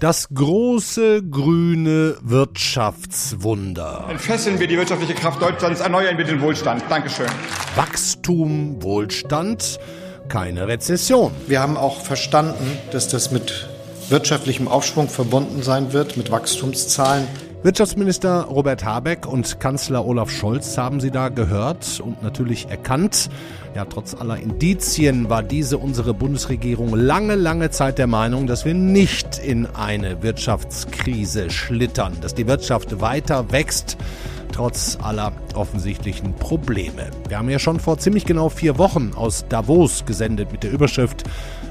Das große grüne Wirtschaftswunder. Entfesseln wir die wirtschaftliche Kraft Deutschlands, erneuern wir den Wohlstand. Dankeschön. Wachstum, Wohlstand, keine Rezession. Wir haben auch verstanden, dass das mit wirtschaftlichem Aufschwung verbunden sein wird, mit Wachstumszahlen. Wirtschaftsminister Robert Habeck und Kanzler Olaf Scholz haben Sie da gehört und natürlich erkannt. Ja, trotz aller Indizien war diese unsere Bundesregierung lange, lange Zeit der Meinung, dass wir nicht in eine Wirtschaftskrise schlittern, dass die Wirtschaft weiter wächst trotz aller offensichtlichen Probleme. Wir haben ja schon vor ziemlich genau vier Wochen aus Davos gesendet mit der Überschrift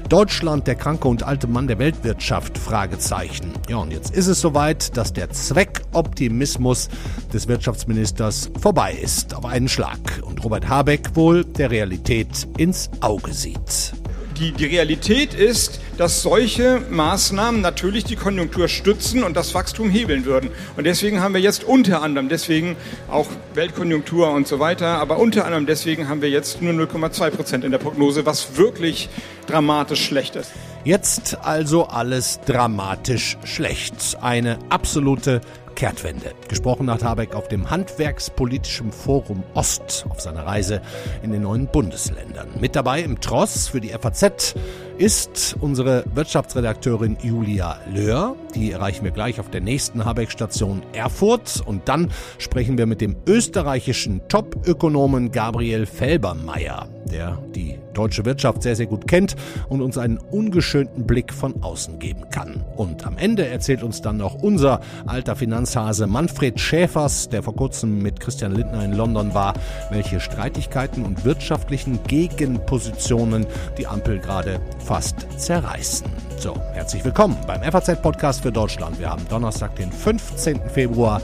Deutschland, der kranke und alte Mann der Weltwirtschaft? Fragezeichen. Ja, und jetzt ist es soweit, dass der Zweckoptimismus des Wirtschaftsministers vorbei ist auf einen Schlag und Robert Habeck wohl der Realität ins Auge sieht die, die Realität ist, dass solche Maßnahmen natürlich die Konjunktur stützen und das Wachstum hebeln würden. Und deswegen haben wir jetzt unter anderem, deswegen auch Weltkonjunktur und so weiter, aber unter anderem deswegen haben wir jetzt nur 0,2 Prozent in der Prognose, was wirklich dramatisch schlecht ist. Jetzt also alles dramatisch schlecht. Eine absolute Kehrtwende. Gesprochen hat Habeck auf dem Handwerkspolitischen Forum Ost auf seiner Reise in den neuen Bundesländern. Mit dabei im Tross für die FAZ ist unsere Wirtschaftsredakteurin Julia Löhr. Die erreichen wir gleich auf der nächsten Habeck-Station Erfurt. Und dann sprechen wir mit dem österreichischen Top-Ökonomen Gabriel Felbermeier, der die deutsche Wirtschaft sehr, sehr gut kennt und uns einen ungeschönten Blick von außen geben kann. Und am Ende erzählt uns dann noch unser alter Finanzhase Manfred Schäfers, der vor kurzem mit Christian Lindner in London war, welche Streitigkeiten und wirtschaftlichen Gegenpositionen die Ampel gerade fast zerreißen. So, herzlich willkommen beim FAZ-Podcast für Deutschland. Wir haben Donnerstag, den 15. Februar.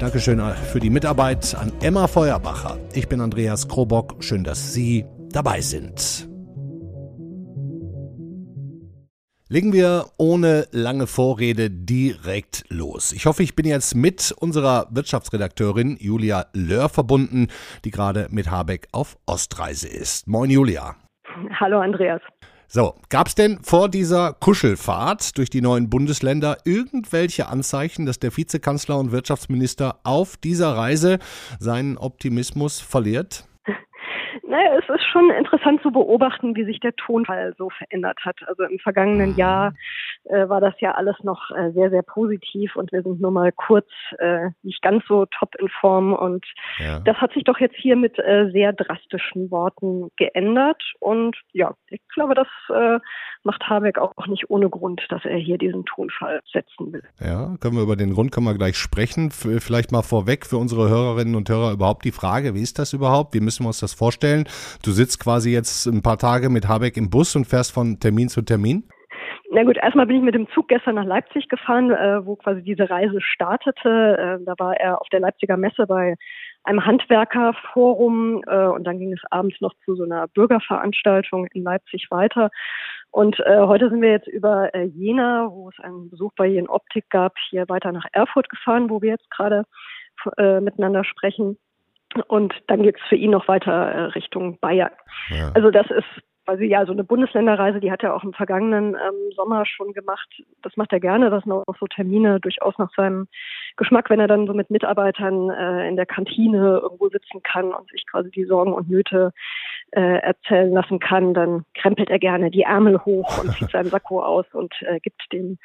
Dankeschön für die Mitarbeit an Emma Feuerbacher. Ich bin Andreas Krobock. Schön, dass Sie dabei sind. Legen wir ohne lange Vorrede direkt los. Ich hoffe, ich bin jetzt mit unserer Wirtschaftsredakteurin Julia Löhr verbunden, die gerade mit Habeck auf Ostreise ist. Moin Julia. Hallo Andreas. So, gab es denn vor dieser Kuschelfahrt durch die neuen Bundesländer irgendwelche Anzeichen, dass der Vizekanzler und Wirtschaftsminister auf dieser Reise seinen Optimismus verliert? Naja, es ist schon interessant zu beobachten, wie sich der Tonfall so verändert hat. Also im vergangenen mhm. Jahr äh, war das ja alles noch äh, sehr, sehr positiv und wir sind nur mal kurz äh, nicht ganz so top in Form und ja. das hat sich doch jetzt hier mit äh, sehr drastischen Worten geändert und ja, ich glaube, das äh, macht Habeck auch nicht ohne Grund, dass er hier diesen Tonfall setzen will. Ja, können wir über den Grund können wir gleich sprechen. Vielleicht mal vorweg für unsere Hörerinnen und Hörer überhaupt die Frage, wie ist das überhaupt? Wie müssen wir uns das vorstellen? Du sitzt quasi jetzt ein paar Tage mit Habeck im Bus und fährst von Termin zu Termin? Na gut, erstmal bin ich mit dem Zug gestern nach Leipzig gefahren, äh, wo quasi diese Reise startete. Äh, da war er auf der Leipziger Messe bei einem Handwerkerforum äh, und dann ging es abends noch zu so einer Bürgerveranstaltung in Leipzig weiter. Und äh, heute sind wir jetzt über äh, Jena, wo es einen Besuch bei Jen Optik gab, hier weiter nach Erfurt gefahren, wo wir jetzt gerade äh, miteinander sprechen. Und dann geht es für ihn noch weiter äh, Richtung Bayern. Ja. Also das ist quasi ja so eine Bundesländerreise, die hat er auch im vergangenen ähm, Sommer schon gemacht. Das macht er gerne, das sind auch so Termine durchaus nach seinem Geschmack, wenn er dann so mit Mitarbeitern äh, in der Kantine irgendwo sitzen kann und sich quasi die Sorgen und Nöte äh, erzählen lassen kann, dann krempelt er gerne die Ärmel hoch und zieht seinen Sakko aus und äh, gibt dem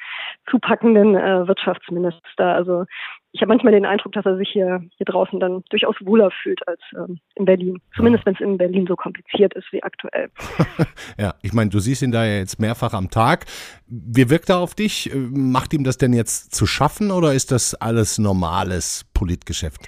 zupackenden äh, Wirtschaftsminister. Also ich habe manchmal den Eindruck, dass er sich hier, hier draußen dann durchaus wohler fühlt als ähm, in Berlin. Zumindest wenn es in Berlin so kompliziert ist wie aktuell. ja, ich meine, du siehst ihn da ja jetzt mehrfach am Tag. Wie wirkt er auf dich? Macht ihm das denn jetzt zu schaffen oder ist das alles normales Politgeschäft?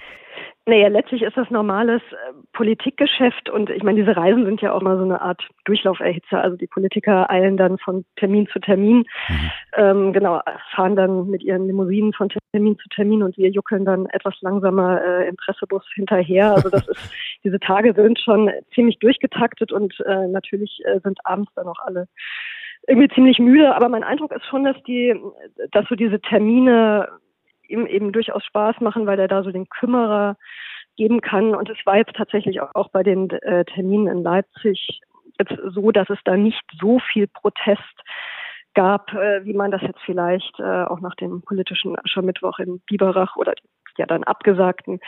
Naja, letztlich ist das normales äh, Politikgeschäft und ich meine, diese Reisen sind ja auch mal so eine Art Durchlauferhitzer. Also die Politiker eilen dann von Termin zu Termin, mhm. ähm, genau, fahren dann mit ihren Limousinen von Termin zu Termin und wir juckeln dann etwas langsamer äh, im Pressebus hinterher. Also das ist, diese Tage sind schon ziemlich durchgetaktet und äh, natürlich äh, sind abends dann auch alle irgendwie ziemlich müde. Aber mein Eindruck ist schon, dass die, dass so diese Termine ihm eben durchaus Spaß machen, weil er da so den Kümmerer geben kann. Und es war jetzt tatsächlich auch bei den äh, Terminen in Leipzig jetzt so, dass es da nicht so viel Protest gab, äh, wie man das jetzt vielleicht äh, auch nach dem politischen Aschermittwoch in Biberach oder ja dann abgesagten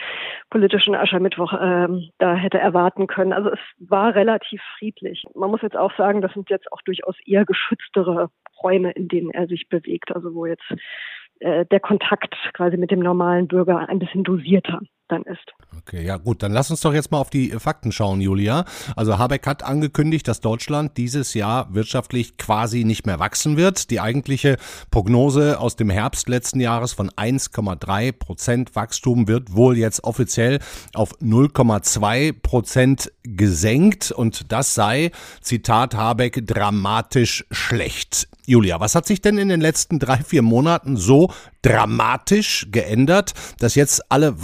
politischen Aschermittwoch ähm, da hätte erwarten können. Also es war relativ friedlich. Man muss jetzt auch sagen, das sind jetzt auch durchaus eher geschütztere Räume, in denen er sich bewegt, also wo jetzt äh, der Kontakt quasi mit dem normalen Bürger ein bisschen dosierter dann ist. Okay, ja gut, dann lass uns doch jetzt mal auf die Fakten schauen, Julia. Also Habeck hat angekündigt, dass Deutschland dieses Jahr wirtschaftlich quasi nicht mehr wachsen wird. Die eigentliche Prognose aus dem Herbst letzten Jahres von 1,3 Prozent Wachstum wird wohl jetzt offiziell auf 0,2 Prozent gesenkt und das sei, Zitat Habeck, dramatisch schlecht. Julia, was hat sich denn in den letzten drei, vier Monaten so dramatisch geändert, dass jetzt alle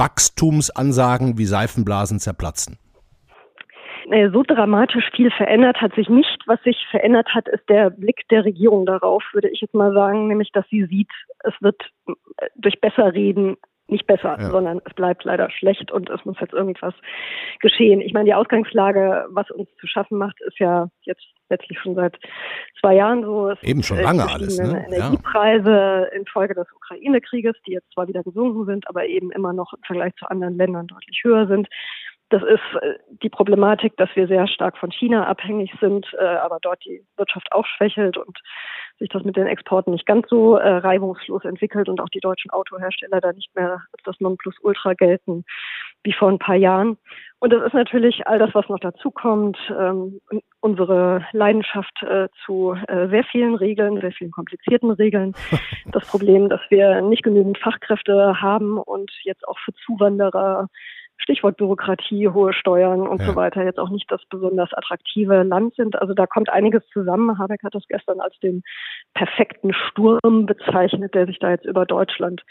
Wachstumsansagen wie Seifenblasen zerplatzen? So dramatisch viel verändert hat sich nicht. Was sich verändert hat, ist der Blick der Regierung darauf, würde ich jetzt mal sagen, nämlich dass sie sieht, es wird durch Besserreden nicht besser, ja. sondern es bleibt leider schlecht und es muss jetzt irgendwas geschehen. Ich meine, die Ausgangslage, was uns zu schaffen macht, ist ja jetzt letztlich schon seit zwei Jahren so. Es Eben schon lange alles. Ne? Energiepreise ja. infolge des Ukraine-Krieges, die jetzt zwar wieder gesunken sind, aber eben immer noch im Vergleich zu anderen Ländern deutlich höher sind. Das ist äh, die Problematik, dass wir sehr stark von China abhängig sind, äh, aber dort die Wirtschaft auch schwächelt und sich das mit den Exporten nicht ganz so äh, reibungslos entwickelt und auch die deutschen Autohersteller da nicht mehr als das Nonplusultra gelten wie vor ein paar Jahren. Und das ist natürlich all das, was noch dazu kommt, ähm, unsere Leidenschaft zu sehr vielen Regeln, sehr vielen komplizierten Regeln. Das Problem, dass wir nicht genügend Fachkräfte haben und jetzt auch für Zuwanderer Stichwort Bürokratie, hohe Steuern und ja. so weiter jetzt auch nicht das besonders attraktive Land sind. Also da kommt einiges zusammen. Habeck hat das gestern als den perfekten Sturm bezeichnet, der sich da jetzt über Deutschland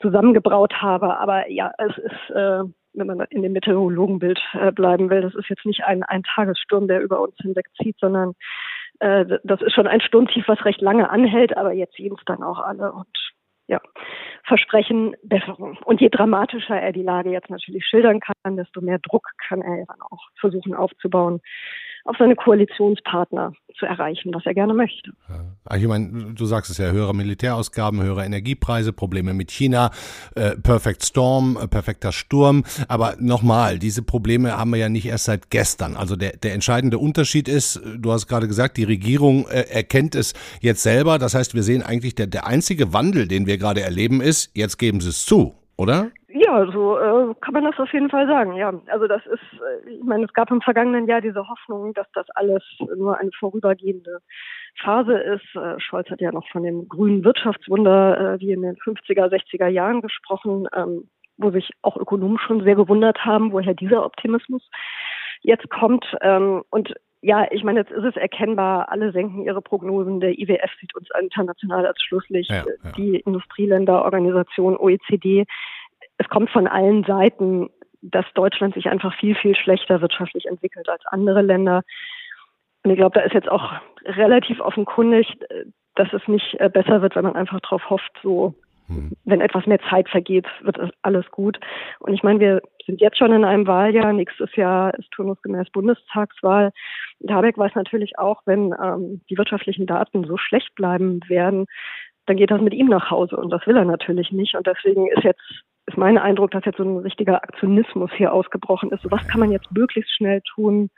zusammengebraut habe. Aber ja, es ist, äh, wenn man in dem Meteorologenbild äh, bleiben will, das ist jetzt nicht ein, ein Tagessturm, der über uns hinwegzieht, sondern äh, das ist schon ein Sturmtief, was recht lange anhält, aber jetzt sehen es dann auch alle und ja, versprechen Besserung. Und je dramatischer er die Lage jetzt natürlich schildern kann, desto mehr Druck kann er dann auch versuchen aufzubauen, auf seine Koalitionspartner zu erreichen, was er gerne möchte. Ja. Ich meine, du sagst es ja, höhere Militärausgaben, höhere Energiepreise, Probleme mit China, äh, Perfect Storm, äh, perfekter Sturm. Aber nochmal, diese Probleme haben wir ja nicht erst seit gestern. Also der, der entscheidende Unterschied ist, du hast gerade gesagt, die Regierung äh, erkennt es jetzt selber. Das heißt, wir sehen eigentlich, der, der einzige Wandel, den wir gerade erleben, ist, jetzt geben sie es zu, oder? Ja, so äh, kann man das auf jeden Fall sagen. Ja, also das ist, äh, ich meine, es gab im vergangenen Jahr diese Hoffnung, dass das alles nur eine vorübergehende Phase ist. Äh, Scholz hat ja noch von dem grünen Wirtschaftswunder äh, wie in den 50er, 60er Jahren gesprochen, ähm, wo sich auch Ökonomen schon sehr gewundert haben, woher dieser Optimismus jetzt kommt. Ähm, und ja, ich meine, jetzt ist es erkennbar, alle senken ihre Prognosen. Der IWF sieht uns international als Schlusslicht. Ja, ja. Die Industrieländerorganisation OECD es kommt von allen Seiten, dass Deutschland sich einfach viel, viel schlechter wirtschaftlich entwickelt als andere Länder. Und ich glaube, da ist jetzt auch relativ offenkundig, dass es nicht äh, besser wird, wenn man einfach darauf hofft, so, hm. wenn etwas mehr Zeit vergeht, wird alles gut. Und ich meine, wir sind jetzt schon in einem Wahljahr. Nächstes Jahr ist turnusgemäß Bundestagswahl. Und Habeck weiß natürlich auch, wenn ähm, die wirtschaftlichen Daten so schlecht bleiben werden, dann geht das mit ihm nach Hause. Und das will er natürlich nicht. Und deswegen ist jetzt ist mein Eindruck, dass jetzt so ein richtiger Aktionismus hier ausgebrochen ist. So was kann man jetzt möglichst schnell tun,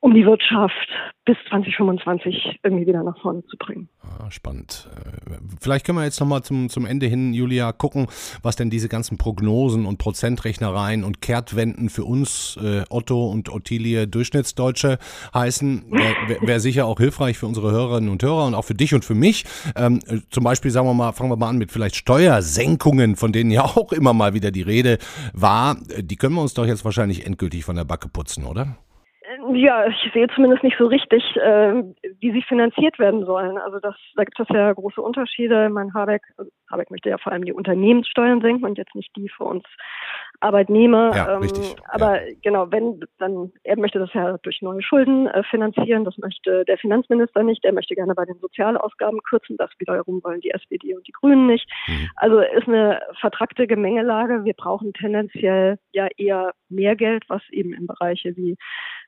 um die Wirtschaft bis 2025 irgendwie wieder nach vorne zu bringen. Ah, spannend. Äh, vielleicht können wir jetzt nochmal zum, zum Ende hin, Julia, gucken, was denn diese ganzen Prognosen und Prozentrechnereien und Kehrtwenden für uns, äh, Otto und Ottilie Durchschnittsdeutsche heißen. Wäre wär sicher auch hilfreich für unsere Hörerinnen und Hörer und auch für dich und für mich. Ähm, äh, zum Beispiel, sagen wir mal, fangen wir mal an mit vielleicht Steuersenkungen, von denen ja auch immer mal wieder die Rede war. Äh, die können wir uns doch jetzt wahrscheinlich endgültig von der Backe putzen, oder? Ja, ich sehe zumindest nicht so richtig, äh, wie sie finanziert werden sollen. Also das, da gibt es ja große Unterschiede. Mein Habeck, Habeck möchte ja vor allem die Unternehmenssteuern senken und jetzt nicht die für uns Arbeitnehmer. Ja, ähm, richtig. Aber ja. genau, wenn dann, er möchte das ja durch neue Schulden äh, finanzieren. Das möchte der Finanzminister nicht. Er möchte gerne bei den Sozialausgaben kürzen. Das wiederum wollen die SPD und die Grünen nicht. Mhm. Also ist eine vertrackte Gemengelage. Wir brauchen tendenziell ja eher mehr Geld, was eben in Bereiche wie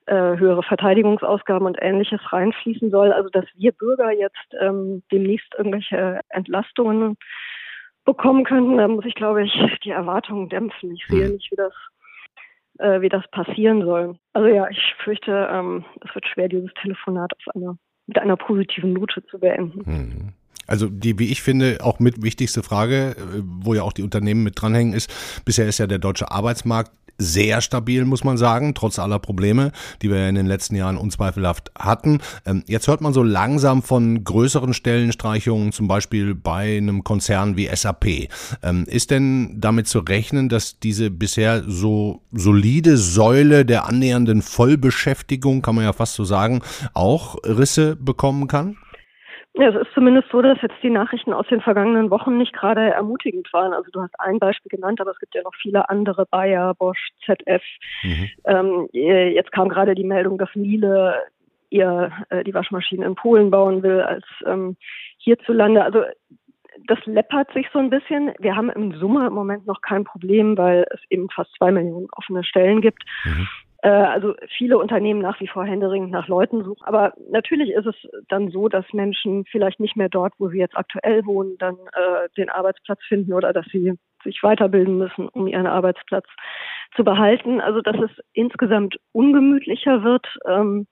äh, höhere Verteidigungsausgaben und ähnliches reinfließen soll. Also dass wir Bürger jetzt ähm, demnächst irgendwelche Entlastungen bekommen könnten, da muss ich, glaube ich, die Erwartungen dämpfen. Ich sehe hm. nicht, wie das äh, wie das passieren soll. Also ja, ich fürchte, ähm, es wird schwer, dieses Telefonat auf einer, mit einer positiven Note zu beenden. Mhm. Also die, wie ich finde, auch mit wichtigste Frage, äh, wo ja auch die Unternehmen mit dranhängen, ist, bisher ist ja der deutsche Arbeitsmarkt sehr stabil, muss man sagen, trotz aller Probleme, die wir in den letzten Jahren unzweifelhaft hatten. Ähm, jetzt hört man so langsam von größeren Stellenstreichungen, zum Beispiel bei einem Konzern wie SAP. Ähm, ist denn damit zu rechnen, dass diese bisher so solide Säule der annähernden Vollbeschäftigung, kann man ja fast so sagen, auch Risse bekommen kann? Ja, es ist zumindest so, dass jetzt die Nachrichten aus den vergangenen Wochen nicht gerade ermutigend waren. Also du hast ein Beispiel genannt, aber es gibt ja noch viele andere, Bayer, Bosch, ZF. Mhm. Ähm, jetzt kam gerade die Meldung, dass Miele ihr äh, die Waschmaschinen in Polen bauen will als ähm, hierzulande. Also das läppert sich so ein bisschen. Wir haben im Summe im Moment noch kein Problem, weil es eben fast zwei Millionen offene Stellen gibt. Mhm. Äh, also viele Unternehmen nach wie vor händeringend nach Leuten suchen. Aber natürlich ist es dann so, dass Menschen vielleicht nicht mehr dort, wo sie jetzt aktuell wohnen, dann äh, den Arbeitsplatz finden oder dass sie sich weiterbilden müssen, um ihren Arbeitsplatz zu behalten. Also dass es insgesamt ungemütlicher wird. Ähm,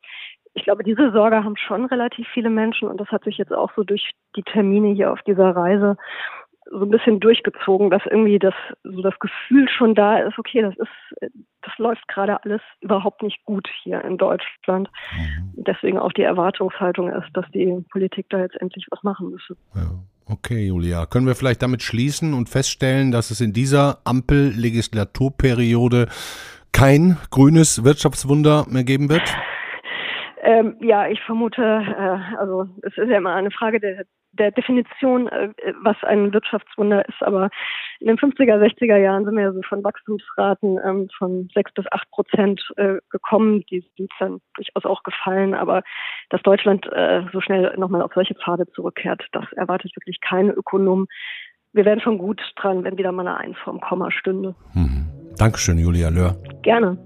ich glaube, diese Sorge haben schon relativ viele Menschen und das hat sich jetzt auch so durch die Termine hier auf dieser Reise so ein bisschen durchgezogen, dass irgendwie das so das Gefühl schon da ist, okay, das ist das läuft gerade alles überhaupt nicht gut hier in Deutschland. Mhm. Deswegen auch die Erwartungshaltung ist, dass die Politik da jetzt endlich was machen müsse. Ja. Okay, Julia. Können wir vielleicht damit schließen und feststellen, dass es in dieser Ampel-Legislaturperiode kein grünes Wirtschaftswunder mehr geben wird? Ähm, ja, ich vermute, äh, also es ist ja immer eine Frage der der Definition, äh, was ein Wirtschaftswunder ist. Aber in den 50er, 60er Jahren sind wir ja so von Wachstumsraten ähm, von sechs bis acht Prozent äh, gekommen. Die sind dann durchaus auch gefallen. Aber dass Deutschland äh, so schnell nochmal auf solche Pfade zurückkehrt, das erwartet wirklich keine Ökonom. Wir wären schon gut dran, wenn wieder mal eine Eins vorm Komma stünde. Mhm. Dankeschön, Julia Löhr. Gerne.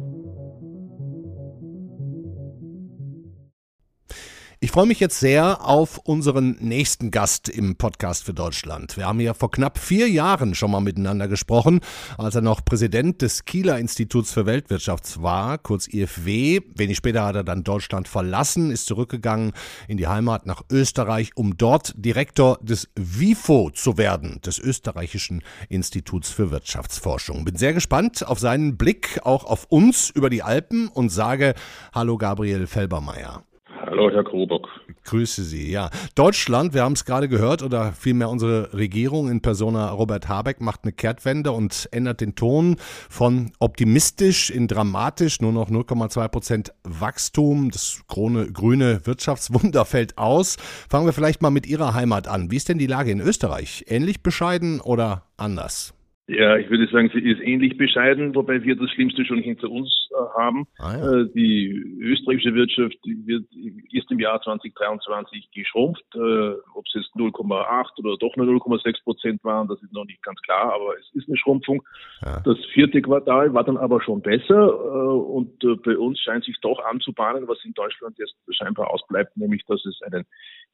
Ich freue mich jetzt sehr auf unseren nächsten Gast im Podcast für Deutschland. Wir haben ja vor knapp vier Jahren schon mal miteinander gesprochen, als er noch Präsident des Kieler Instituts für Weltwirtschaft war, kurz IFW. Wenig später hat er dann Deutschland verlassen, ist zurückgegangen in die Heimat nach Österreich, um dort Direktor des WIFO zu werden, des österreichischen Instituts für Wirtschaftsforschung. Bin sehr gespannt auf seinen Blick auch auf uns über die Alpen und sage Hallo Gabriel Felbermeier. Hallo, Herr Krobock. Grüße Sie, ja. Deutschland, wir haben es gerade gehört, oder vielmehr unsere Regierung in Persona Robert Habeck macht eine Kehrtwende und ändert den Ton von optimistisch in dramatisch, nur noch 0,2 Prozent Wachstum. Das grüne, grüne Wirtschaftswunder fällt aus. Fangen wir vielleicht mal mit Ihrer Heimat an. Wie ist denn die Lage in Österreich? Ähnlich bescheiden oder anders? Ja, ich würde sagen, sie ist ähnlich bescheiden, wobei wir das Schlimmste schon hinter uns äh, haben. Ah, ja. äh, die österreichische Wirtschaft wird, ist im Jahr 2023 geschrumpft. Äh, ob es jetzt 0,8 oder doch nur 0,6 Prozent waren, das ist noch nicht ganz klar, aber es ist eine Schrumpfung. Ja. Das vierte Quartal war dann aber schon besser äh, und äh, bei uns scheint sich doch anzubahnen, was in Deutschland jetzt scheinbar ausbleibt, nämlich dass es einen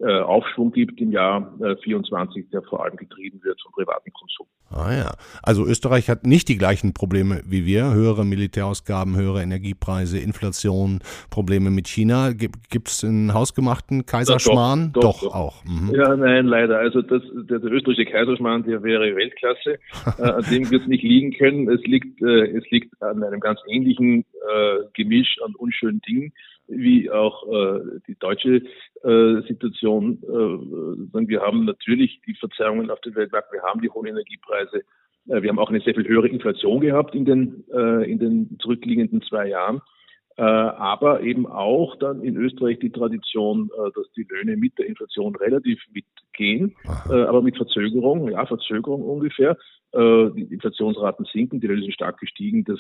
äh, Aufschwung gibt im Jahr 24, der vor allem getrieben wird vom privaten Konsum. Ah ja. Also Österreich hat nicht die gleichen Probleme wie wir. Höhere Militärausgaben, höhere Energiepreise, Inflation, Probleme mit China. Gibt es einen hausgemachten Kaiserschmarrn? Ja, doch, doch, doch, auch. Mhm. Ja, nein, leider. Also das, der, der österreichische Kaiserschmarrn, der wäre Weltklasse. äh, an dem wird es nicht liegen können. Es liegt, äh, es liegt an einem ganz ähnlichen äh, Gemisch an unschönen Dingen wie auch äh, die deutsche äh, Situation. Äh, wir haben natürlich die Verzerrungen auf dem Weltmarkt, wir haben die hohen Energiepreise, äh, wir haben auch eine sehr viel höhere Inflation gehabt in den, äh, in den zurückliegenden zwei Jahren. Äh, aber eben auch dann in Österreich die Tradition, dass die Löhne mit der Inflation relativ mitgehen, aber mit Verzögerung, ja, Verzögerung ungefähr. Äh, die Inflationsraten sinken, die Löhne sind stark gestiegen. Das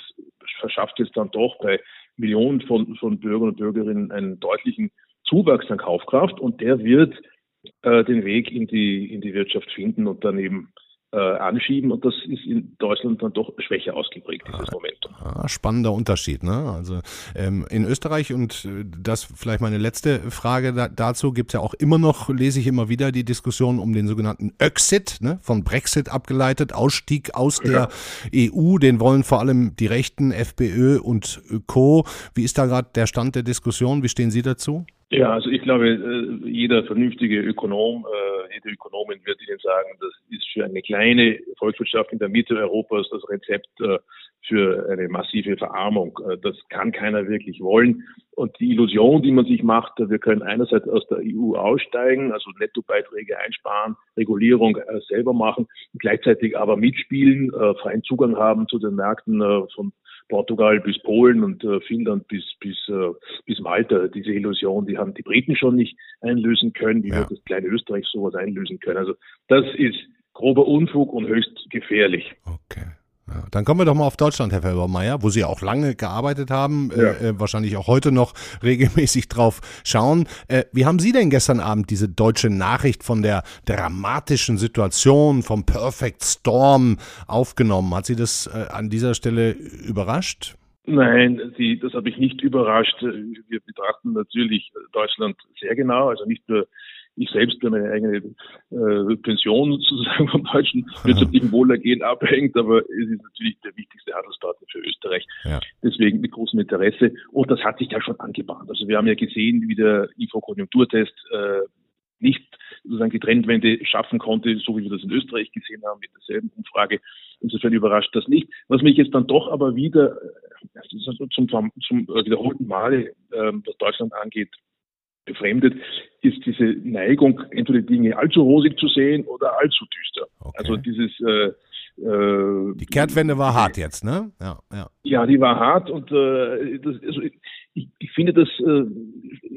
verschafft jetzt dann doch bei Millionen von, von Bürgern und Bürgerinnen einen deutlichen Zuwachs an Kaufkraft und der wird äh, den Weg in die, in die Wirtschaft finden und dann eben äh, anschieben und das ist in Deutschland dann doch schwächer ausgeprägt, dieses ah, Momentum. Ah, spannender Unterschied. Ne? Also ähm, in Österreich und äh, das vielleicht meine letzte Frage da, dazu gibt es ja auch immer noch, lese ich immer wieder die Diskussion um den sogenannten Exit, ne? von Brexit abgeleitet, Ausstieg aus der ja. EU, den wollen vor allem die Rechten, FPÖ und Co. Wie ist da gerade der Stand der Diskussion? Wie stehen Sie dazu? Ja, also ich glaube, äh, jeder vernünftige Ökonom, äh, jede Ökonomin wird Ihnen sagen, das ist für eine kleine Volkswirtschaft in der Mitte Europas das Rezept äh, für eine massive Verarmung. Das kann keiner wirklich wollen. Und die Illusion, die man sich macht, wir können einerseits aus der EU aussteigen, also Nettobeiträge einsparen, Regulierung selber machen, gleichzeitig aber mitspielen, freien Zugang haben zu den Märkten von Portugal bis Polen und äh, Finnland bis bis äh, bis Malta. Diese Illusion, die haben die Briten schon nicht einlösen können. Wie ja. wird das kleine Österreich sowas einlösen können? Also das ist grober Unfug und höchst gefährlich. Okay. Ja, dann kommen wir doch mal auf Deutschland, Herr Felbermeier, wo Sie auch lange gearbeitet haben, äh, ja. äh, wahrscheinlich auch heute noch regelmäßig drauf schauen. Äh, wie haben Sie denn gestern Abend diese deutsche Nachricht von der dramatischen Situation, vom Perfect Storm aufgenommen? Hat Sie das äh, an dieser Stelle überrascht? Nein, Sie, das habe ich nicht überrascht. Wir betrachten natürlich Deutschland sehr genau, also nicht nur ich selbst bin meine eigene äh, Pension sozusagen vom deutschen wirtschaftlichen Wohlergehen abhängt, aber es ist natürlich der wichtigste Handelspartner für Österreich. Ja. Deswegen mit großem Interesse. Und das hat sich ja schon angebahnt. Also wir haben ja gesehen, wie der IFO-Konjunkturtest äh, nicht sozusagen die Trendwende schaffen konnte, so wie wir das in Österreich gesehen haben mit derselben Umfrage. Insofern überrascht das nicht. Was mich jetzt dann doch aber wieder also zum, zum wiederholten Male, äh, was Deutschland angeht, befremdet, ist diese Neigung, entweder Dinge allzu rosig zu sehen oder allzu düster. Okay. Also dieses äh, äh, die Kehrtwende war hart jetzt, ne? Ja, ja. ja die war hart und äh, das, also ich, ich finde, das äh,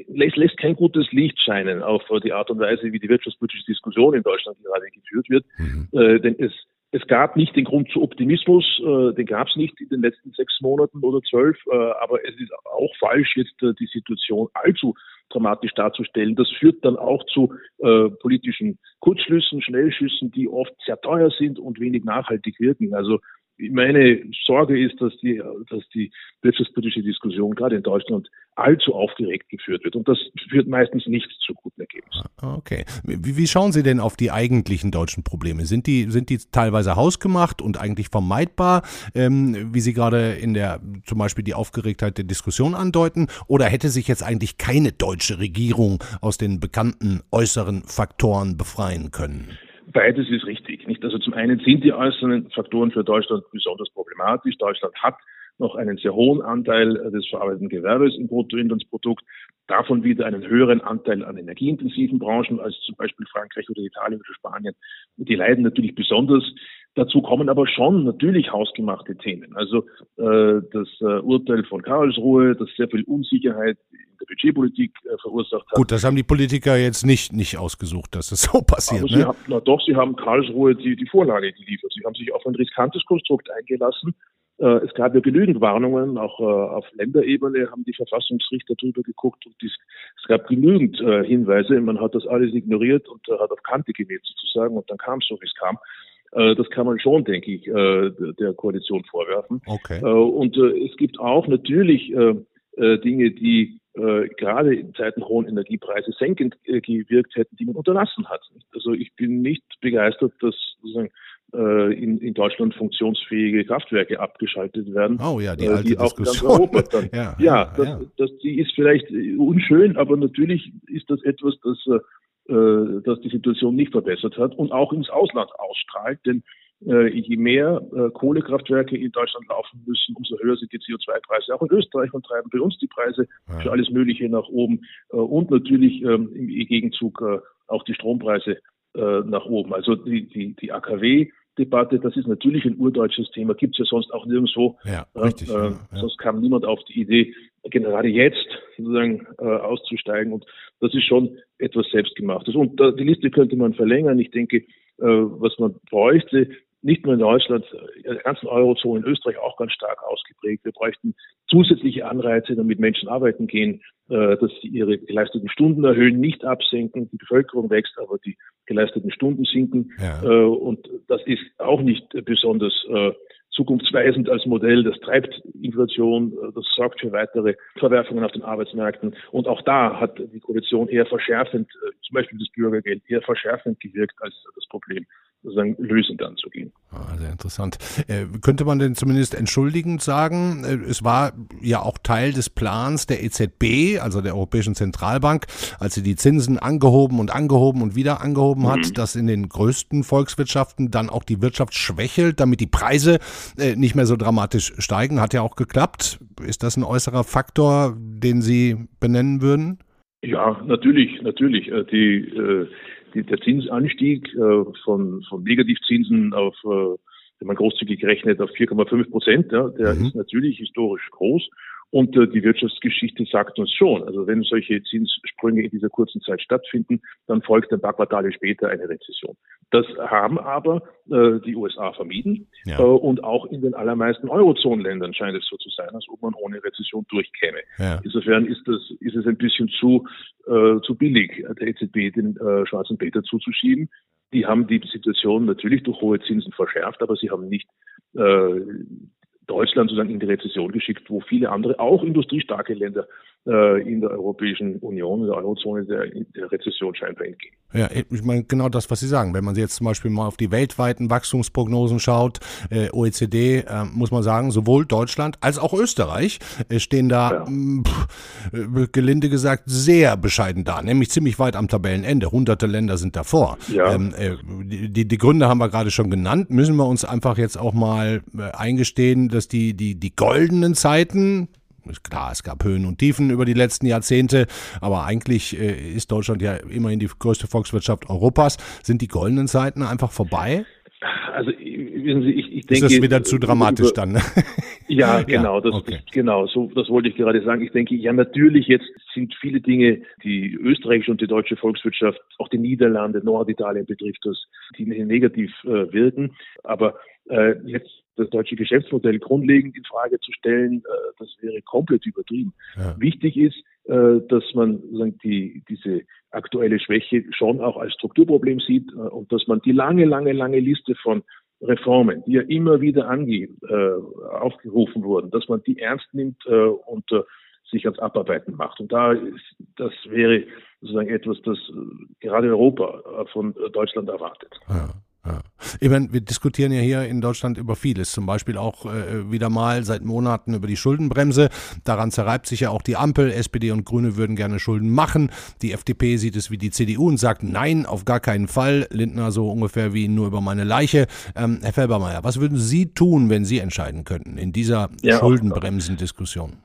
lässt, lässt kein gutes Licht scheinen auf die Art und Weise, wie die wirtschaftspolitische Diskussion in Deutschland gerade geführt wird. Mhm. Äh, denn es es gab nicht den Grund zu Optimismus, äh, den gab es nicht in den letzten sechs Monaten oder zwölf, äh, aber es ist auch falsch, jetzt äh, die Situation allzu dramatisch darzustellen. Das führt dann auch zu äh, politischen Kurzschlüssen, Schnellschüssen, die oft sehr teuer sind und wenig nachhaltig wirken. Also meine Sorge ist, dass die, dass die wirtschaftspolitische Diskussion gerade in Deutschland allzu aufgeregt geführt wird. Und das führt meistens nicht zu guten Ergebnissen. Ah, okay. Wie, wie schauen Sie denn auf die eigentlichen deutschen Probleme? Sind die, sind die teilweise hausgemacht und eigentlich vermeidbar, ähm, wie Sie gerade in der, zum Beispiel die Aufgeregtheit der Diskussion andeuten? Oder hätte sich jetzt eigentlich keine deutsche Regierung aus den bekannten äußeren Faktoren befreien können? Beides ist richtig. Nicht? Also zum einen sind die äußeren Faktoren für Deutschland besonders problematisch. Deutschland hat noch einen sehr hohen Anteil des verarbeitenden Gewerbes im Bruttoinlandsprodukt, davon wieder einen höheren Anteil an energieintensiven Branchen als zum Beispiel Frankreich oder Italien oder Spanien. Die leiden natürlich besonders. Dazu kommen aber schon natürlich hausgemachte Themen. Also äh, das äh, Urteil von Karlsruhe, das sehr viel Unsicherheit in der Budgetpolitik äh, verursacht hat. Gut, das haben die Politiker jetzt nicht nicht ausgesucht, dass es so passiert. Aber sie ne? haben, na doch, sie haben Karlsruhe die, die Vorlage geliefert. Sie haben sich auf ein riskantes Konstrukt eingelassen äh, es gab ja genügend Warnungen, auch äh, auf Länderebene haben die Verfassungsrichter drüber geguckt und es gab genügend äh, Hinweise. Man hat das alles ignoriert und hat auf Kante genäht sozusagen und dann kam es so, wie es kam. Das kann man schon, denke ich, der Koalition vorwerfen. Okay. Und es gibt auch natürlich Dinge, die gerade in Zeiten hohen Energiepreise senkend gewirkt hätten, die man unterlassen hat. Also ich bin nicht begeistert, dass sozusagen in, in Deutschland funktionsfähige Kraftwerke abgeschaltet werden. Oh ja, die äh, alte die Diskussion. Dann, ja, ja, das, ja. Das, die ist vielleicht unschön, aber natürlich ist das etwas, das, äh, das die Situation nicht verbessert hat und auch ins Ausland ausstrahlt, denn äh, je mehr äh, Kohlekraftwerke in Deutschland laufen müssen, umso höher sind die CO2-Preise auch in Österreich und treiben bei uns die Preise ja. für alles Mögliche nach oben äh, und natürlich ähm, im Gegenzug äh, auch die Strompreise äh, nach oben. Also die, die, die AKW Debatte, das ist natürlich ein urdeutsches Thema, gibt es ja sonst auch nirgendwo. Ja, richtig, äh, ja, ja. Sonst kam niemand auf die Idee, gerade jetzt sozusagen äh, auszusteigen. Und das ist schon etwas Selbstgemachtes. Und äh, die Liste könnte man verlängern. Ich denke, äh, was man bräuchte, nicht nur in Deutschland, in der ganzen Eurozone, in Österreich auch ganz stark ausgeprägt. Wir bräuchten zusätzliche Anreize, damit Menschen arbeiten gehen, äh, dass sie ihre geleisteten Stunden erhöhen, nicht absenken. Die Bevölkerung wächst, aber die geleisteten Stunden sinken. Ja. Äh, und das ist auch nicht besonders äh, zukunftsweisend als Modell. Das treibt Inflation, das sorgt für weitere Verwerfungen auf den Arbeitsmärkten. Und auch da hat die Koalition eher verschärfend, zum Beispiel das Bürgergeld, eher verschärfend gewirkt als das Problem sozusagen lösend anzugehen. Ah, sehr interessant. Äh, könnte man denn zumindest entschuldigend sagen, äh, es war ja auch Teil des Plans der EZB, also der Europäischen Zentralbank, als sie die Zinsen angehoben und angehoben und wieder angehoben mhm. hat, dass in den größten Volkswirtschaften dann auch die Wirtschaft schwächelt, damit die Preise äh, nicht mehr so dramatisch steigen. Hat ja auch geklappt. Ist das ein äußerer Faktor, den Sie benennen würden? Ja, natürlich, natürlich. Äh, die äh, die, der Zinsanstieg äh, von, von Negativzinsen auf, äh, wenn man großzügig rechnet, auf 4,5 Prozent, ja, der mhm. ist natürlich historisch groß. Und äh, die Wirtschaftsgeschichte sagt uns schon, also wenn solche Zinssprünge in dieser kurzen Zeit stattfinden, dann folgt ein paar Quartale später eine Rezession. Das haben aber äh, die USA vermieden ja. äh, und auch in den allermeisten Eurozonenländern scheint es so zu sein, als ob man ohne Rezession durchkäme. Ja. Insofern ist das ist es ein bisschen zu äh, zu billig, der EZB den äh, schwarzen Peter zuzuschieben. Die haben die Situation natürlich durch hohe Zinsen verschärft, aber sie haben nicht äh, Deutschland sozusagen in die Rezession geschickt, wo viele andere, auch industriestarke Länder in der Europäischen Union, in der Eurozone der, der Rezession scheinbar entgehen. Ja, ich meine genau das, was Sie sagen. Wenn man jetzt zum Beispiel mal auf die weltweiten Wachstumsprognosen schaut, äh, OECD, äh, muss man sagen, sowohl Deutschland als auch Österreich äh, stehen da, ja. mh, pff, äh, gelinde gesagt, sehr bescheiden da, nämlich ziemlich weit am Tabellenende. Hunderte Länder sind davor. Ja. Ähm, äh, die, die Gründe haben wir gerade schon genannt. Müssen wir uns einfach jetzt auch mal eingestehen, dass die, die, die goldenen Zeiten, Klar, es gab Höhen und Tiefen über die letzten Jahrzehnte, aber eigentlich äh, ist Deutschland ja immerhin die größte Volkswirtschaft Europas. Sind die goldenen Zeiten einfach vorbei? Also wissen Sie, ich, ich denke. Ist das wieder zu dramatisch über, dann? Ne? Ja, genau, das, okay. genau, so, das wollte ich gerade sagen. Ich denke, ja, natürlich, jetzt sind viele Dinge, die österreichische und die deutsche Volkswirtschaft, auch die Niederlande, Norditalien betrifft das, die negativ äh, wirken. Aber äh, jetzt das deutsche Geschäftsmodell grundlegend in Frage zu stellen, äh, das wäre komplett übertrieben. Ja. Wichtig ist, äh, dass man die, diese aktuelle Schwäche schon auch als Strukturproblem sieht äh, und dass man die lange, lange, lange Liste von Reformen, die ja immer wieder ange, aufgerufen wurden, dass man die ernst nimmt und sich ans Abarbeiten macht. Und da ist, das wäre sozusagen etwas, das gerade Europa von Deutschland erwartet. Ja. Ja. Ich meine, wir diskutieren ja hier in Deutschland über vieles, zum Beispiel auch äh, wieder mal seit Monaten über die Schuldenbremse. Daran zerreibt sich ja auch die Ampel. SPD und Grüne würden gerne Schulden machen. Die FDP sieht es wie die CDU und sagt, nein, auf gar keinen Fall. Lindner so ungefähr wie nur über meine Leiche. Ähm, Herr Felbermeier, was würden Sie tun, wenn Sie entscheiden könnten in dieser ja, Schuldenbremsendiskussion?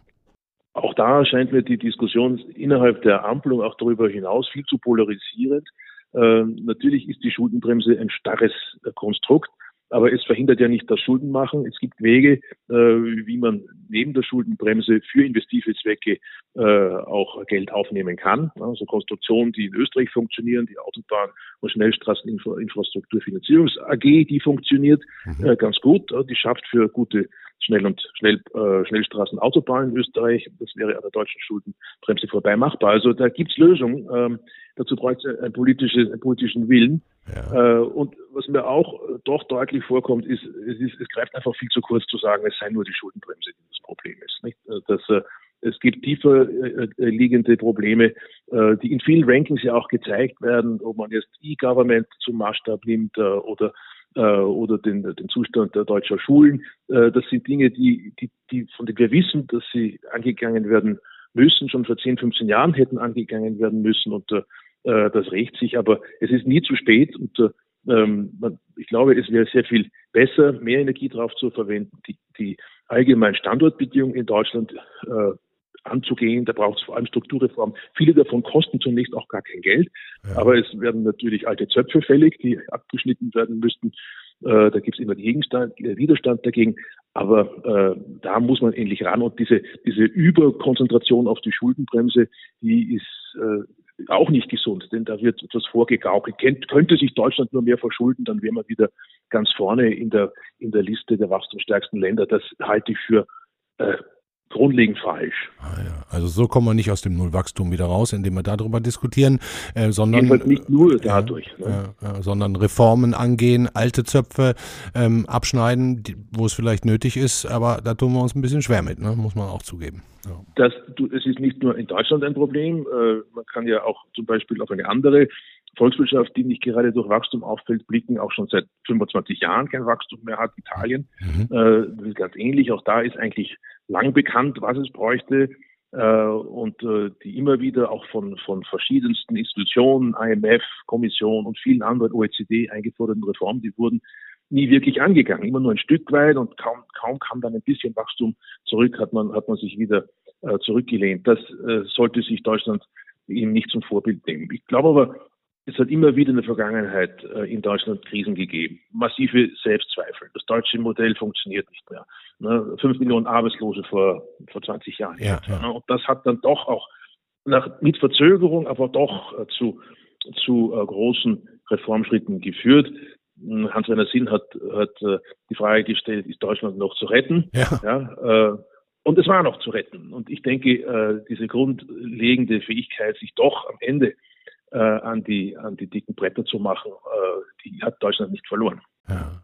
Auch da scheint mir die Diskussion innerhalb der Ampel und auch darüber hinaus viel zu polarisierend. Ähm, natürlich ist die Schuldenbremse ein starres äh, Konstrukt, aber es verhindert ja nicht das Schuldenmachen. Es gibt Wege, äh, wie man neben der Schuldenbremse für investive Zwecke äh, auch Geld aufnehmen kann. Also Konstruktionen, die in Österreich funktionieren, die Autobahn- und Schnellstraßeninfrastrukturfinanzierungs AG, die funktioniert mhm. ganz gut. Die schafft für gute Schnell- und Schnell, äh, Schnellstraßen, Autobahnen in Österreich. Das wäre an der deutschen Schuldenbremse vorbei machbar. Also da gibt's Lösungen. Ähm, dazu braucht es einen, politische, einen politischen Willen. Ja. Äh, und was mir auch doch deutlich vorkommt, ist es, ist, es greift einfach viel zu kurz zu sagen, es sei nur die Schuldenbremse, die das Problem ist. Nicht? Äh, dass, äh, es gibt tiefer äh, äh, liegende Probleme, äh, die in vielen Rankings ja auch gezeigt werden, ob man jetzt E-Government zum Maßstab nimmt äh, oder äh, oder den, den Zustand der deutschen Schulen. Äh, das sind Dinge, die, die, die, von denen wir wissen, dass sie angegangen werden müssen, schon vor 10, 15 Jahren hätten angegangen werden müssen. Und äh, das rächt sich, aber es ist nie zu spät. Und äh, ähm, man, ich glaube, es wäre sehr viel besser, mehr Energie darauf zu verwenden, die, die allgemeinen Standortbedingungen in Deutschland äh, anzugehen. Da braucht es vor allem Strukturreformen. Viele davon kosten zunächst auch gar kein Geld, ja. aber es werden natürlich alte Zöpfe fällig, die abgeschnitten werden müssten. Äh, da gibt es immer Gegenstand, Widerstand dagegen. Aber äh, da muss man endlich ran. Und diese, diese Überkonzentration auf die Schuldenbremse, die ist äh, auch nicht gesund, denn da wird etwas vorgegaukelt. Kennt, könnte sich Deutschland nur mehr verschulden, dann wären wir wieder ganz vorne in der, in der Liste der wachstumsstärksten Länder. Das halte ich für äh, grundlegend falsch. Ah, ja. Also so kommen wir nicht aus dem Nullwachstum wieder raus, indem wir darüber diskutieren, äh, sondern Jedenfalls nicht nur dadurch, äh, ne? äh, sondern Reformen angehen, alte Zöpfe ähm, abschneiden, die, wo es vielleicht nötig ist, aber da tun wir uns ein bisschen schwer mit, ne? muss man auch zugeben. Ja. Das, es ist nicht nur in Deutschland ein Problem, äh, man kann ja auch zum Beispiel auf eine andere Volkswirtschaft, die nicht gerade durch Wachstum auffällt, blicken, auch schon seit 25 Jahren kein Wachstum mehr hat, Italien. Mhm. Äh, das ist ganz ähnlich. Auch da ist eigentlich lang bekannt, was es bräuchte. Äh, und äh, die immer wieder auch von, von verschiedensten Institutionen, IMF, Kommission und vielen anderen OECD eingeforderten Reformen, die wurden nie wirklich angegangen, immer nur ein Stück weit und kaum, kaum kam dann ein bisschen Wachstum zurück, hat man, hat man sich wieder äh, zurückgelehnt. Das äh, sollte sich Deutschland eben nicht zum Vorbild nehmen. Ich glaube aber, es hat immer wieder in der Vergangenheit äh, in Deutschland Krisen gegeben, massive Selbstzweifel. Das deutsche Modell funktioniert nicht mehr. Ne? Fünf Millionen Arbeitslose vor, vor 20 Jahren. Ja, ja. Ne? Und das hat dann doch auch nach, mit Verzögerung, aber doch äh, zu, zu äh, großen Reformschritten geführt. Hm, Hans-Werner Sinn hat, hat die Frage gestellt, ist Deutschland noch zu retten? Ja. ja äh, und es war noch zu retten. Und ich denke, äh, diese grundlegende Fähigkeit, sich doch am Ende äh, an, die, an die dicken Bretter zu machen, äh, die hat Deutschland nicht verloren. Ja.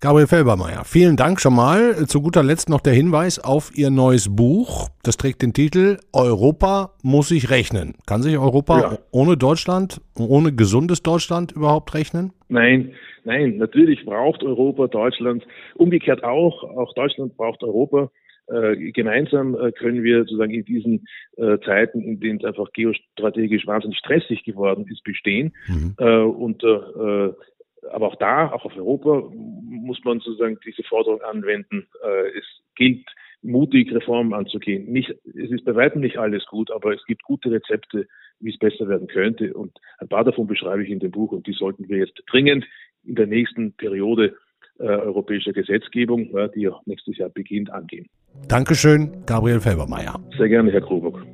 Gabriel Felbermeier, vielen Dank schon mal. Zu guter Letzt noch der Hinweis auf Ihr neues Buch. Das trägt den Titel Europa muss sich rechnen. Kann sich Europa ja. ohne Deutschland, ohne gesundes Deutschland überhaupt rechnen? Nein, nein, natürlich braucht Europa Deutschland. Umgekehrt auch. Auch Deutschland braucht Europa. Äh, gemeinsam äh, können wir sozusagen in diesen äh, Zeiten, in denen es einfach geostrategisch wahnsinnig stressig geworden ist, bestehen. Mhm. Und aber auch da, auch auf Europa, muss man sozusagen diese Forderung anwenden. Es gilt, mutig Reformen anzugehen. Nicht, es ist bei weitem nicht alles gut, aber es gibt gute Rezepte, wie es besser werden könnte. Und ein paar davon beschreibe ich in dem Buch und die sollten wir jetzt dringend in der nächsten Periode äh, europäischer Gesetzgebung, ja, die nächstes Jahr beginnt, angehen. Dankeschön, Gabriel Felbermeier. Sehr gerne, Herr Krobock.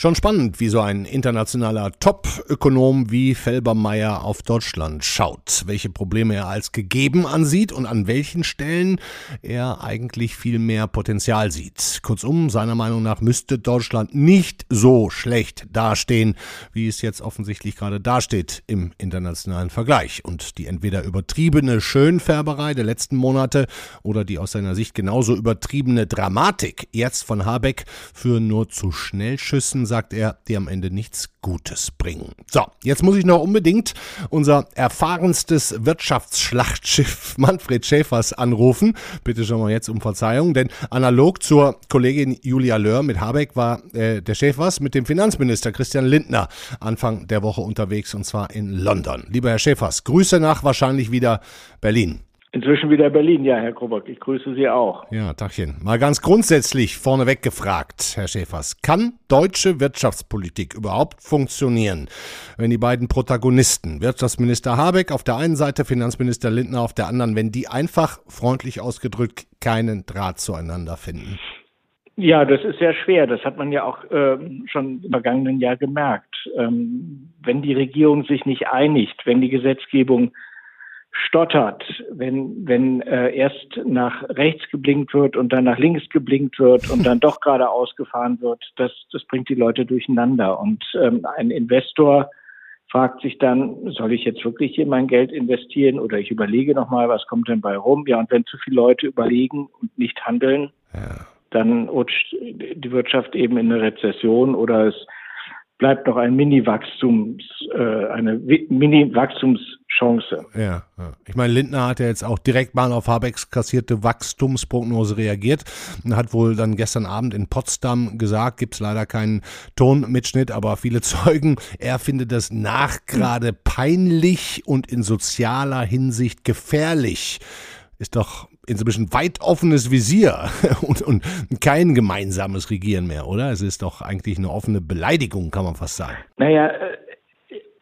Schon spannend, wie so ein internationaler Top-Ökonom wie Felbermeier auf Deutschland schaut, welche Probleme er als gegeben ansieht und an welchen Stellen er eigentlich viel mehr Potenzial sieht. Kurzum, seiner Meinung nach müsste Deutschland nicht so schlecht dastehen, wie es jetzt offensichtlich gerade dasteht im internationalen Vergleich. Und die entweder übertriebene Schönfärberei der letzten Monate oder die aus seiner Sicht genauso übertriebene Dramatik jetzt von Habeck führen nur zu Schnellschüssen sagt er, die am Ende nichts Gutes bringen. So, jetzt muss ich noch unbedingt unser erfahrenstes Wirtschaftsschlachtschiff Manfred Schäfers anrufen. Bitte schon mal jetzt um Verzeihung, denn analog zur Kollegin Julia Löhr mit Habeck war äh, der Schäfers mit dem Finanzminister Christian Lindner Anfang der Woche unterwegs und zwar in London. Lieber Herr Schäfers, Grüße nach wahrscheinlich wieder Berlin. Inzwischen wieder Berlin, ja, Herr Krobock. Ich grüße Sie auch. Ja, Tachchen. Mal ganz grundsätzlich vorneweg gefragt, Herr Schäfers. Kann deutsche Wirtschaftspolitik überhaupt funktionieren, wenn die beiden Protagonisten, Wirtschaftsminister Habeck auf der einen Seite, Finanzminister Lindner auf der anderen, wenn die einfach, freundlich ausgedrückt, keinen Draht zueinander finden? Ja, das ist sehr schwer. Das hat man ja auch äh, schon im vergangenen Jahr gemerkt. Ähm, wenn die Regierung sich nicht einigt, wenn die Gesetzgebung stottert, wenn, wenn äh, erst nach rechts geblinkt wird und dann nach links geblinkt wird und dann doch geradeaus gefahren wird, das, das bringt die Leute durcheinander. Und ähm, ein Investor fragt sich dann, soll ich jetzt wirklich hier mein Geld investieren oder ich überlege nochmal, was kommt denn bei rum? Ja, und wenn zu viele Leute überlegen und nicht handeln, ja. dann rutscht die Wirtschaft eben in eine Rezession oder es bleibt noch ein Mini-Wachstums, äh, eine Mini-Wachstumschance. Ja, ja, ich meine, Lindner hat ja jetzt auch direkt mal auf Habecks kassierte Wachstumsprognose reagiert und hat wohl dann gestern Abend in Potsdam gesagt, gibt's leider keinen Tonmitschnitt, aber viele Zeugen, er findet das nachgerade peinlich und in sozialer Hinsicht gefährlich. Ist doch inzwischen weit offenes Visier und, und kein gemeinsames Regieren mehr, oder? Es ist doch eigentlich eine offene Beleidigung, kann man fast sagen. Naja, äh,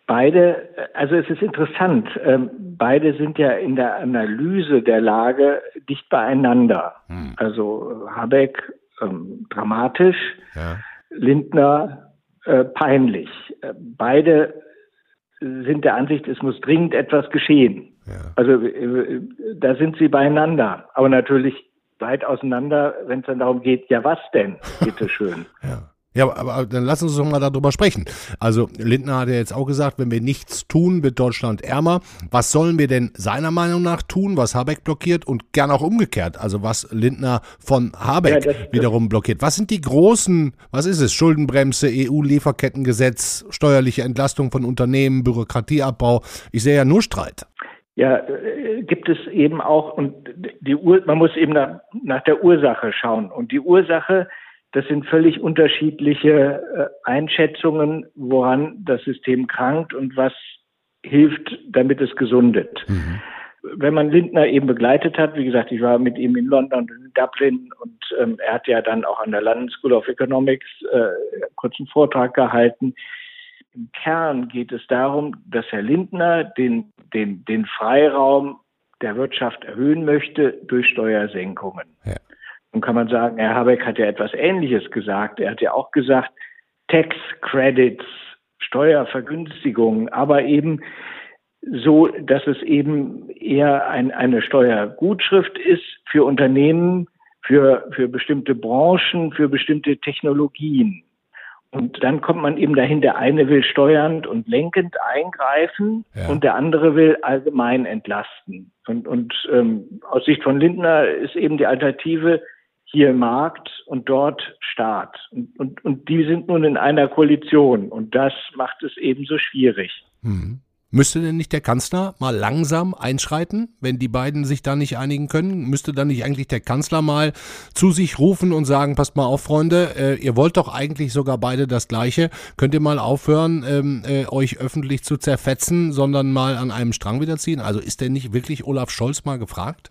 Beide, also es ist interessant, ähm, beide sind ja in der Analyse der Lage dicht beieinander. Hm. Also Habeck ähm, dramatisch, ja. Lindner äh, peinlich. Äh, beide sind der Ansicht, es muss dringend etwas geschehen. Ja. Also äh, da sind sie beieinander, aber natürlich weit auseinander, wenn es dann darum geht, ja was denn, bitteschön. ja. Ja, aber dann lass uns doch mal darüber sprechen. Also Lindner hat ja jetzt auch gesagt, wenn wir nichts tun, wird Deutschland ärmer. Was sollen wir denn seiner Meinung nach tun, was Habeck blockiert und gern auch umgekehrt, also was Lindner von Habeck ja, das, wiederum blockiert? Was sind die großen, was ist es, Schuldenbremse, EU-Lieferkettengesetz, steuerliche Entlastung von Unternehmen, Bürokratieabbau? Ich sehe ja nur Streit. Ja, äh, gibt es eben auch, und die Ur, man muss eben nach, nach der Ursache schauen. Und die Ursache das sind völlig unterschiedliche äh, Einschätzungen, woran das System krankt und was hilft, damit es gesundet. Mhm. Wenn man Lindner eben begleitet hat, wie gesagt, ich war mit ihm in London und in Dublin und ähm, er hat ja dann auch an der London School of Economics äh, kurzen Vortrag gehalten. Im Kern geht es darum, dass Herr Lindner den, den, den Freiraum der Wirtschaft erhöhen möchte durch Steuersenkungen. Ja. Nun kann man sagen, Herr Habeck hat ja etwas Ähnliches gesagt. Er hat ja auch gesagt, Tax Credits, Steuervergünstigungen, aber eben so, dass es eben eher ein, eine Steuergutschrift ist für Unternehmen, für, für bestimmte Branchen, für bestimmte Technologien. Und dann kommt man eben dahin, der eine will steuernd und lenkend eingreifen ja. und der andere will allgemein entlasten. Und, und ähm, aus Sicht von Lindner ist eben die Alternative, hier Markt und dort Staat. Und, und, und die sind nun in einer Koalition und das macht es ebenso schwierig. Mhm. Müsste denn nicht der Kanzler mal langsam einschreiten, wenn die beiden sich da nicht einigen können? Müsste dann nicht eigentlich der Kanzler mal zu sich rufen und sagen, passt mal auf, Freunde, äh, ihr wollt doch eigentlich sogar beide das Gleiche. Könnt ihr mal aufhören, ähm, äh, euch öffentlich zu zerfetzen, sondern mal an einem Strang wiederziehen? Also ist denn nicht wirklich Olaf Scholz mal gefragt?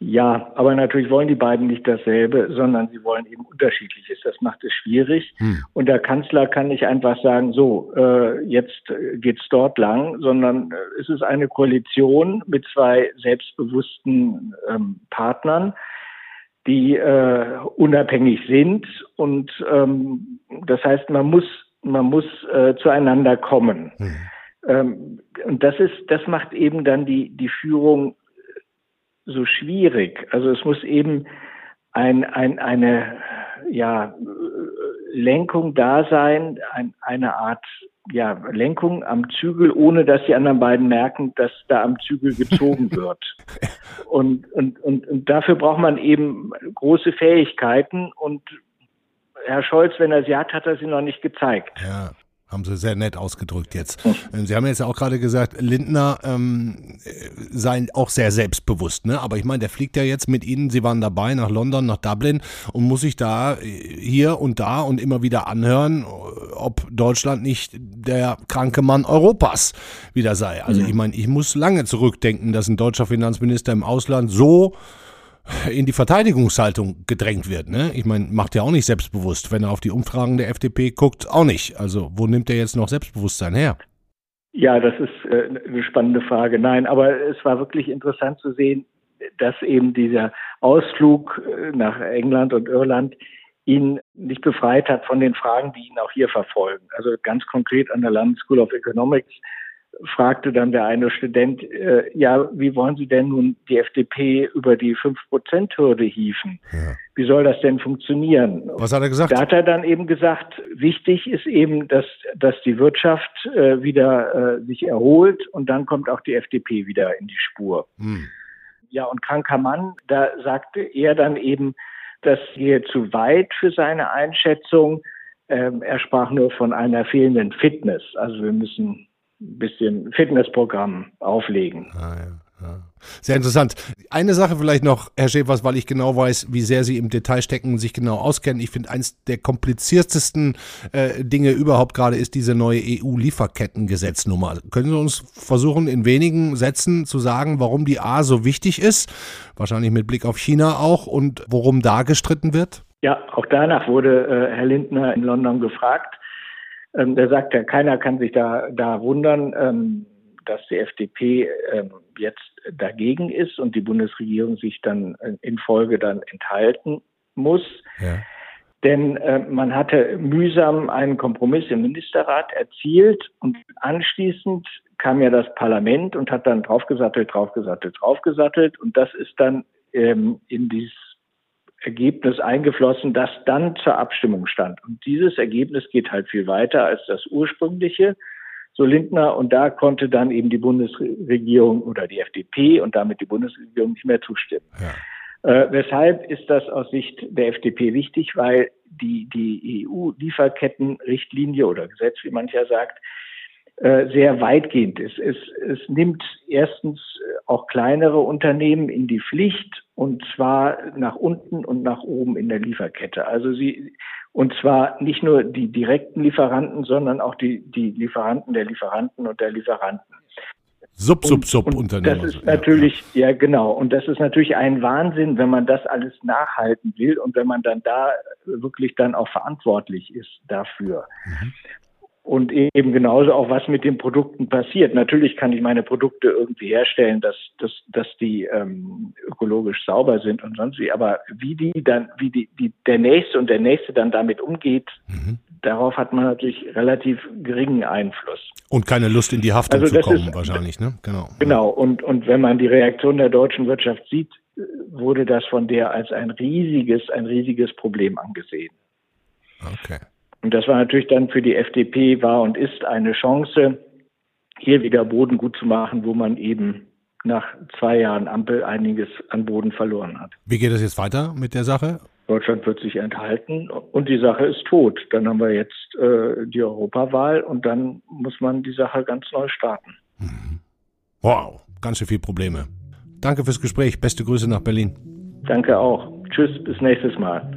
Ja, aber natürlich wollen die beiden nicht dasselbe, sondern sie wollen eben unterschiedliches. Das macht es schwierig. Hm. Und der Kanzler kann nicht einfach sagen, so, äh, jetzt geht's dort lang, sondern äh, es ist eine Koalition mit zwei selbstbewussten ähm, Partnern, die äh, unabhängig sind. Und ähm, das heißt, man muss, man muss äh, zueinander kommen. Hm. Ähm, und das ist, das macht eben dann die, die Führung so schwierig. Also es muss eben ein, ein, eine ja, Lenkung da sein, ein, eine Art ja, Lenkung am Zügel, ohne dass die anderen beiden merken, dass da am Zügel gezogen wird. Und, und, und, und dafür braucht man eben große Fähigkeiten und Herr Scholz, wenn er sie hat, hat er sie noch nicht gezeigt. Ja. Haben Sie sehr nett ausgedrückt jetzt. Ähm, sie haben jetzt auch gerade gesagt, Lindner ähm, sei auch sehr selbstbewusst, ne? Aber ich meine, der fliegt ja jetzt mit Ihnen, Sie waren dabei nach London, nach Dublin und muss sich da äh, hier und da und immer wieder anhören, ob Deutschland nicht der kranke Mann Europas wieder sei. Also ich meine, ich muss lange zurückdenken, dass ein deutscher Finanzminister im Ausland so in die Verteidigungshaltung gedrängt wird. Ne? Ich meine, macht ja auch nicht selbstbewusst. Wenn er auf die Umfragen der FDP guckt, auch nicht. Also wo nimmt er jetzt noch Selbstbewusstsein her? Ja, das ist äh, eine spannende Frage. Nein, aber es war wirklich interessant zu sehen, dass eben dieser Ausflug äh, nach England und Irland ihn nicht befreit hat von den Fragen, die ihn auch hier verfolgen. Also ganz konkret an der London School of Economics fragte dann der eine Student, äh, ja, wie wollen Sie denn nun die FDP über die 5-Prozent-Hürde hieven? Ja. Wie soll das denn funktionieren? Was hat er gesagt? Da hat er dann eben gesagt, wichtig ist eben, dass, dass die Wirtschaft äh, wieder äh, sich erholt und dann kommt auch die FDP wieder in die Spur. Hm. Ja, und kranker Mann, da sagte er dann eben, das gehe zu weit für seine Einschätzung. Ähm, er sprach nur von einer fehlenden Fitness. Also wir müssen ein bisschen Fitnessprogramm auflegen. Ah, ja, ja. Sehr interessant. Eine Sache vielleicht noch, Herr Schäfers, weil ich genau weiß, wie sehr Sie im Detail stecken und sich genau auskennen. Ich finde, eins der kompliziertesten äh, Dinge überhaupt gerade ist diese neue EU-Lieferkettengesetznummer. Können Sie uns versuchen, in wenigen Sätzen zu sagen, warum die A so wichtig ist? Wahrscheinlich mit Blick auf China auch und worum da gestritten wird? Ja, auch danach wurde äh, Herr Lindner in London gefragt. Ähm, der sagt ja, keiner kann sich da, da wundern, ähm, dass die FDP ähm, jetzt dagegen ist und die Bundesregierung sich dann in Folge dann enthalten muss. Ja. Denn äh, man hatte mühsam einen Kompromiss im Ministerrat erzielt und anschließend kam ja das Parlament und hat dann draufgesattelt, draufgesattelt, draufgesattelt und das ist dann ähm, in dieses Ergebnis eingeflossen, das dann zur Abstimmung stand. Und dieses Ergebnis geht halt viel weiter als das ursprüngliche, so Lindner. Und da konnte dann eben die Bundesregierung oder die FDP und damit die Bundesregierung nicht mehr zustimmen. Ja. Äh, weshalb ist das aus Sicht der FDP wichtig? Weil die, die EU-Lieferkettenrichtlinie oder Gesetz, wie mancher sagt, sehr weitgehend ist. Es, es nimmt erstens auch kleinere Unternehmen in die Pflicht und zwar nach unten und nach oben in der Lieferkette. Also sie und zwar nicht nur die direkten Lieferanten, sondern auch die, die Lieferanten der Lieferanten und der Lieferanten. Sub, sub, sub Unternehmen. Das ist natürlich, ja, ja, genau. Und das ist natürlich ein Wahnsinn, wenn man das alles nachhalten will und wenn man dann da wirklich dann auch verantwortlich ist dafür. Mhm und eben genauso auch, was mit den Produkten passiert. Natürlich kann ich meine Produkte irgendwie herstellen, dass, dass, dass die ähm, ökologisch sauber sind und sonst wie, aber wie die dann, wie die, die der Nächste und der Nächste dann damit umgeht, mhm. darauf hat man natürlich relativ geringen Einfluss. Und keine Lust in die Haftung also zu kommen, ist, wahrscheinlich, ne? Genau. Genau, und, und wenn man die Reaktion der deutschen Wirtschaft sieht, wurde das von der als ein riesiges, ein riesiges Problem angesehen. Okay. Und das war natürlich dann für die FDP war und ist eine Chance, hier wieder Boden gut zu machen, wo man eben nach zwei Jahren Ampel einiges an Boden verloren hat. Wie geht es jetzt weiter mit der Sache? Deutschland wird sich enthalten und die Sache ist tot. Dann haben wir jetzt äh, die Europawahl und dann muss man die Sache ganz neu starten. Mhm. Wow, ganz schön viele Probleme. Danke fürs Gespräch. Beste Grüße nach Berlin. Danke auch. Tschüss, bis nächstes Mal.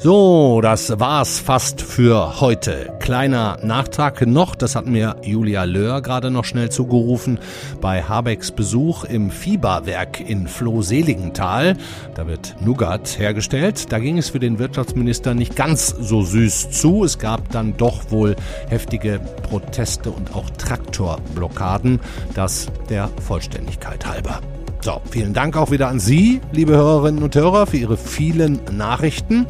So, das war's fast für heute. Kleiner Nachtrag noch, das hat mir Julia Löhr gerade noch schnell zugerufen, bei Habecks Besuch im Fieberwerk in Flohseligenthal. Da wird Nougat hergestellt. Da ging es für den Wirtschaftsminister nicht ganz so süß zu. Es gab dann doch wohl heftige Proteste und auch Traktorblockaden. Das der Vollständigkeit halber. So, vielen Dank auch wieder an Sie, liebe Hörerinnen und Hörer, für Ihre vielen Nachrichten.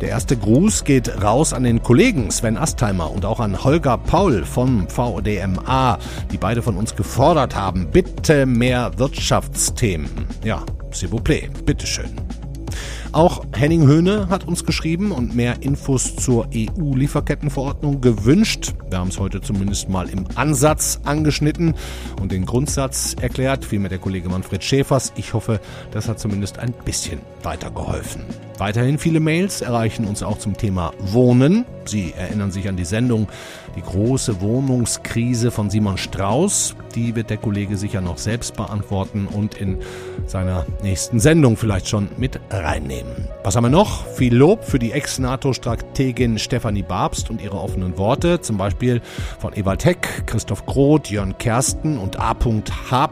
Der erste Gruß geht raus an den Kollegen Sven Astheimer und auch an Holger Paul vom VDMA, die beide von uns gefordert haben, bitte mehr Wirtschaftsthemen. Ja, s'il vous plaît, bitteschön. Auch Henning Höhne hat uns geschrieben und mehr Infos zur EU-Lieferkettenverordnung gewünscht. Wir haben es heute zumindest mal im Ansatz angeschnitten und den Grundsatz erklärt, wie mit der Kollege Manfred Schäfers. Ich hoffe, das hat zumindest ein bisschen weitergeholfen. Weiterhin viele Mails erreichen uns auch zum Thema Wohnen. Sie erinnern sich an die Sendung Die große Wohnungskrise von Simon Strauß. Die wird der Kollege sicher noch selbst beantworten und in seiner nächsten Sendung vielleicht schon mit reinnehmen. Was haben wir noch? Viel Lob für die Ex-NATO-Strategin Stefanie Babst und ihre offenen Worte, zum Beispiel von Ewald Heck, Christoph Groth, Jörn Kersten und A.H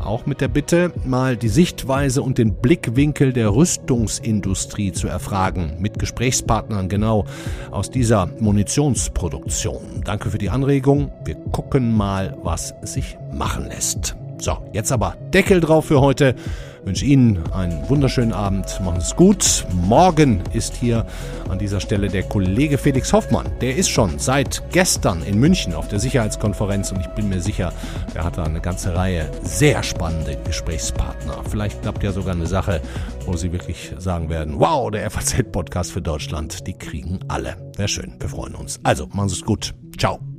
auch mit der Bitte, mal die Sichtweise und den Blickwinkel der Rüstungsindustrie zu erfragen, mit Gesprächspartnern genau aus dieser Munitionsproduktion. Danke für die Anregung. Wir gucken mal, was sich machen lässt. So, jetzt aber Deckel drauf für heute wünsche Ihnen einen wunderschönen Abend. Machen Sie es gut. Morgen ist hier an dieser Stelle der Kollege Felix Hoffmann. Der ist schon seit gestern in München auf der Sicherheitskonferenz und ich bin mir sicher, der hat da eine ganze Reihe sehr spannende Gesprächspartner. Vielleicht klappt ja sogar eine Sache, wo Sie wirklich sagen werden, wow, der FAZ-Podcast für Deutschland, die kriegen alle. Sehr schön, wir freuen uns. Also, machen Sie es gut. Ciao.